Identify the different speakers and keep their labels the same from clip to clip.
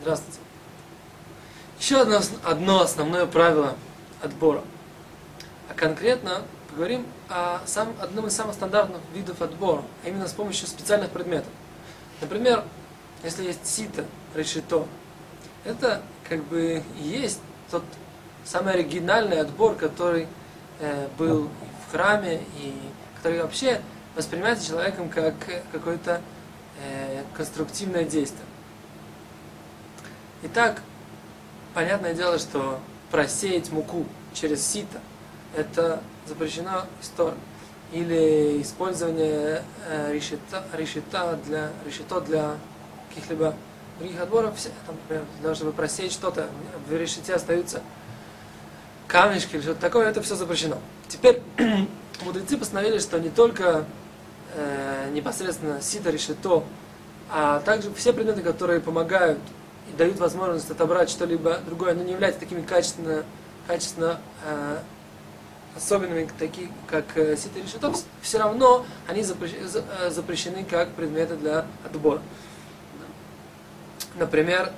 Speaker 1: Здравствуйте. Еще одно, одно основное правило отбора. А конкретно поговорим о сам, одном из самых стандартных видов отбора, а именно с помощью специальных предметов. Например, если есть сито, решето, это как бы есть тот самый оригинальный отбор, который э, был в храме и который вообще воспринимается человеком как какое-то э, конструктивное действие. Итак, понятное дело, что просеять муку через сито это запрещено истор. Или использование э, решета, решета для, решето для каких-либо других отборов, например, для того, чтобы просеять что-то, в решете остаются камешки или что-то такое, это все запрещено. Теперь мудрецы постановили, что не только э, непосредственно сито решето, а также все предметы, которые помогают и дают возможность отобрать что-либо другое, но не являются такими качественно, качественно э, особенными, такие как э, сито и решето, все равно они запрещены, э, запрещены как предметы для отбора. Например,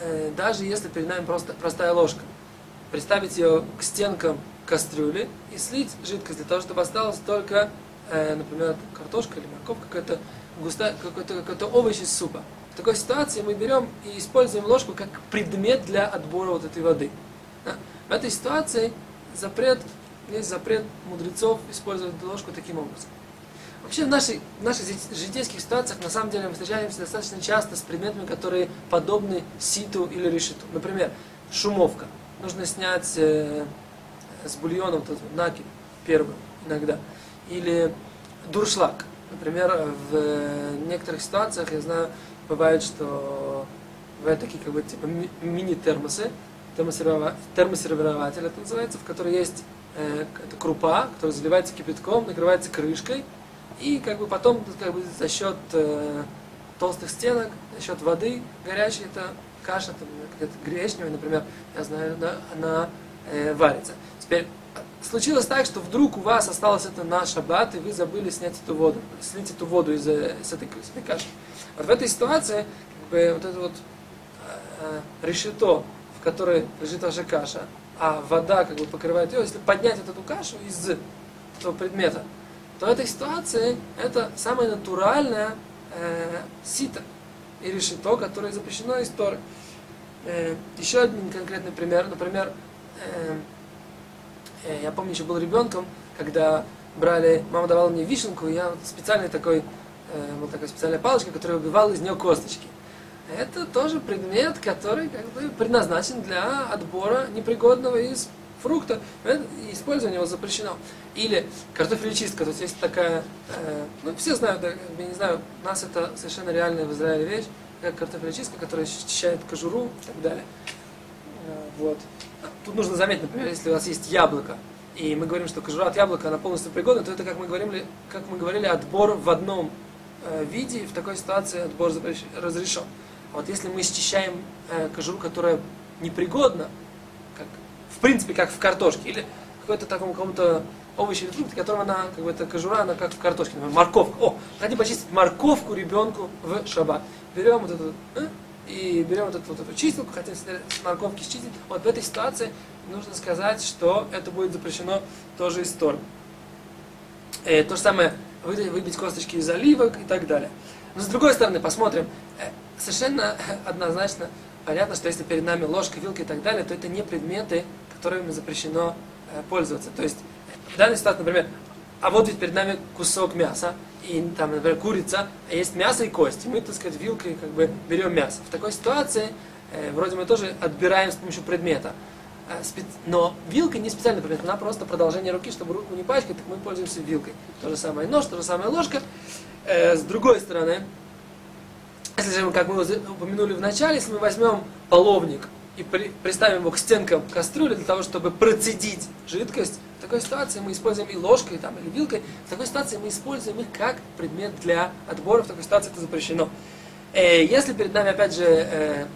Speaker 1: э, даже если перед нами просто простая ложка, представить ее к стенкам кастрюли и слить жидкость для того, чтобы осталось только, э, например, картошка или морковка, какая-то густая, какой-то, какой-то овощ из супа. В такой ситуации мы берем и используем ложку как предмет для отбора вот этой воды. Да? В этой ситуации запрет, есть запрет мудрецов использовать ложку таким образом. Вообще в, нашей, в наших житейских ситуациях на самом деле мы встречаемся достаточно часто с предметами, которые подобны ситу или решету. Например, шумовка. Нужно снять э, с бульона вот этот накид первый иногда. Или дуршлаг. Например, в некоторых ситуациях, я знаю, бывает, что бывают такие как бы типа мини-термосы, термосервирователь это называется, в которой есть э, крупа, которая заливается кипятком, накрывается крышкой, и как бы потом как бы за счет э, толстых стенок, за счет воды горячей, это каша, там, какая-то гречневая, например, я знаю, да, она э, варится. Теперь случилось так, что вдруг у вас осталось это на шаббат, и вы забыли снять эту воду, слить эту воду из, э, из, этой, из этой каши. Вот в этой ситуации как бы, вот это вот э, решето, в которой лежит ваша каша, а вода как бы покрывает ее, если поднять вот эту кашу из этого предмета, то в этой ситуации это самое натуральное э, сито и решето, которое запрещено из Торы. Э, еще один конкретный пример, например, э, э, я помню, еще был ребенком, когда брали, мама давала мне вишенку, и я вот специальный такой, э, вот такая специальная палочка, которая убивала из нее косточки. Это тоже предмет, который как бы предназначен для отбора непригодного из фрукта, использование его запрещено. Или картофелечистка, то есть есть такая, э, ну все знают, да, я не знаю, у нас это совершенно реальная в Израиле вещь, как картофелечистка, которая счищает кожуру и так далее. Э, вот. Тут нужно заметить, например, если у вас есть яблоко, и мы говорим, что кожура от яблока, она полностью пригодна, то это, как мы говорили, как мы говорили отбор в одном э, виде, и в такой ситуации отбор разрешен. А вот если мы счищаем э, кожуру, которая непригодна, как, в принципе, как в картошке, или какой-то такому кому-то овощи или фрукты, которым она, как бы эта кожура, она как в картошке, например, морковка. О, хотим почистить морковку ребенку в шаббат. Берем вот эту, э, и берем вот эту, вот эту чистилку, хотим с морковки счистить. Вот в этой ситуации нужно сказать, что это будет запрещено тоже из Торы. Э, то же самое, выбить косточки из оливок и так далее. Но с другой стороны, посмотрим, э, совершенно однозначно понятно, что если перед нами ложка, вилка и так далее, то это не предметы, которыми запрещено э, пользоваться. То есть в данной ситуации, например, а вот ведь перед нами кусок мяса, и там, например, курица, а есть мясо и кости. Мы, так сказать, вилкой как бы берем мясо. В такой ситуации э, вроде мы тоже отбираем с помощью предмета. Э, но вилка не специальный предмет, она просто продолжение руки, чтобы руку не пачкать, так мы пользуемся вилкой. То же самое нож, то же самое ложка. Э, с другой стороны, если же, как мы упомянули в начале, если мы возьмем половник и при, приставим его к стенкам кастрюли для того, чтобы процедить жидкость, такой ситуации мы используем и ложкой, там, или вилкой, в такой ситуации мы используем их как предмет для отбора, в такой ситуации это запрещено. Э, если перед нами, опять же, э,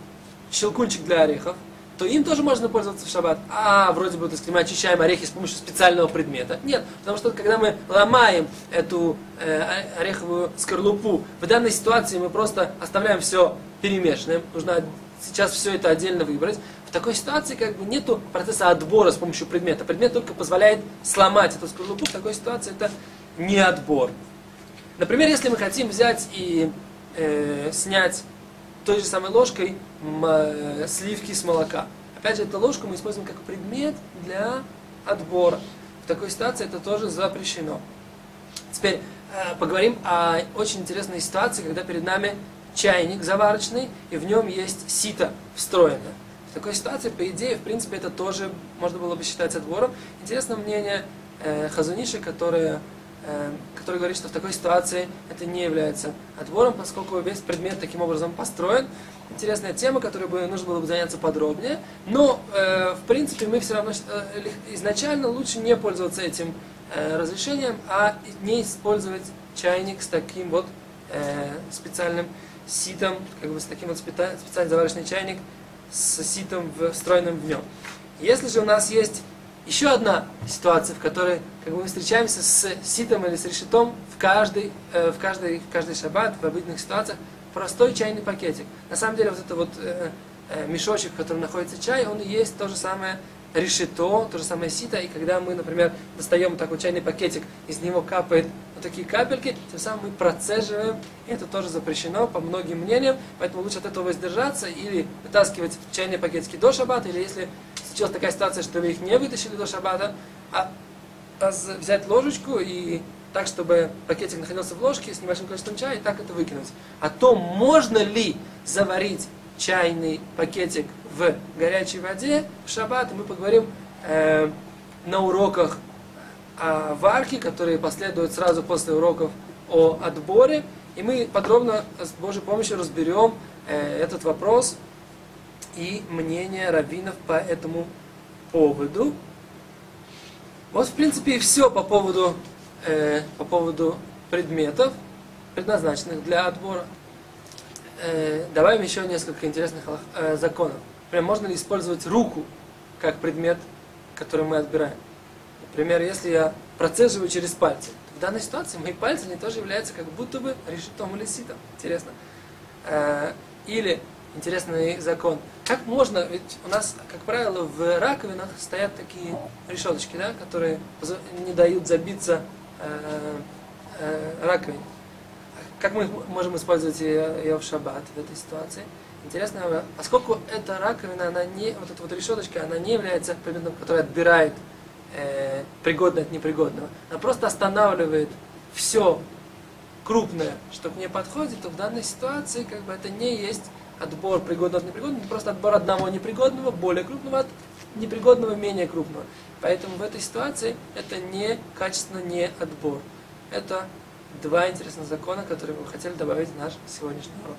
Speaker 1: щелкунчик для орехов, то им тоже можно пользоваться в шаббат. А, вроде бы, так сказать, мы очищаем орехи с помощью специального предмета. Нет, потому что когда мы ломаем эту э, ореховую скорлупу, в данной ситуации мы просто оставляем все перемешанным. Нужно сейчас все это отдельно выбрать. Такой ситуации как бы нету процесса отбора с помощью предмета. Предмет только позволяет сломать эту скорлупу. В такой ситуации это не отбор. Например, если мы хотим взять и э, снять той же самой ложкой э, сливки с молока. Опять же, эту ложку мы используем как предмет для отбора. В такой ситуации это тоже запрещено. Теперь э, поговорим о очень интересной ситуации, когда перед нами чайник заварочный, и в нем есть сито встроенное. Такой ситуации, по идее, в принципе, это тоже можно было бы считать отбором. Интересно мнение э, Хазуниши, которое, э, который говорит, что в такой ситуации это не является отбором, поскольку весь предмет таким образом построен. Интересная тема, которой бы нужно было бы заняться подробнее. Но, э, в принципе, мы все равно э, изначально лучше не пользоваться этим э, разрешением, а не использовать чайник с таким вот э, специальным ситом, как бы с таким вот специальный заварочный чайник с ситом встроенным в нем. Если же у нас есть еще одна ситуация, в которой как бы, мы встречаемся с ситом или с решетом в каждый, э, в каждый, в каждый шаббат, в обычных ситуациях, простой чайный пакетик. На самом деле вот это вот э, э, мешочек, в котором находится чай, он и есть то же самое решето, то же самое сито, и когда мы, например, достаем такой чайный пакетик, из него капает вот такие капельки, тем самым мы процеживаем, и это тоже запрещено по многим мнениям, поэтому лучше от этого воздержаться или вытаскивать чайные пакетики до шаббата, или если случилась такая ситуация, что вы их не вытащили до шаббата, а, а взять ложечку и так, чтобы пакетик находился в ложке с небольшим количеством чая, и так это выкинуть. О том, можно ли заварить чайный пакетик в горячей воде в шаббат, мы поговорим э, на уроках о варке, которые последуют сразу после уроков о отборе. И мы подробно с Божьей помощью разберем э, этот вопрос и мнение раввинов по этому поводу. Вот, в принципе, и все по поводу, э, по поводу предметов, предназначенных для отбора. Э, добавим еще несколько интересных э, законов. Например, можно ли использовать руку как предмет, который мы отбираем? Например, если я процеживаю через пальцы, в данной ситуации мои пальцы они тоже являются как будто бы решетом или ситом. Интересно. Э, или интересный закон. Как можно, ведь у нас, как правило, в раковинах стоят такие решеточки, да, которые не дают забиться э, э, раковине. Как мы можем использовать ее, ее в шаббат в этой ситуации? Интересно, поскольку эта раковина, она не, вот эта вот решеточка, она не является предметом, который отбирает э, пригодное от непригодного. Она просто останавливает все крупное, что к ней подходит, то в данной ситуации как бы это не есть отбор пригодного от непригодного, это просто отбор одного непригодного, более крупного от непригодного, менее крупного. Поэтому в этой ситуации это не качественно не отбор. Это два интересных закона, которые мы хотели добавить в наш сегодняшний урок.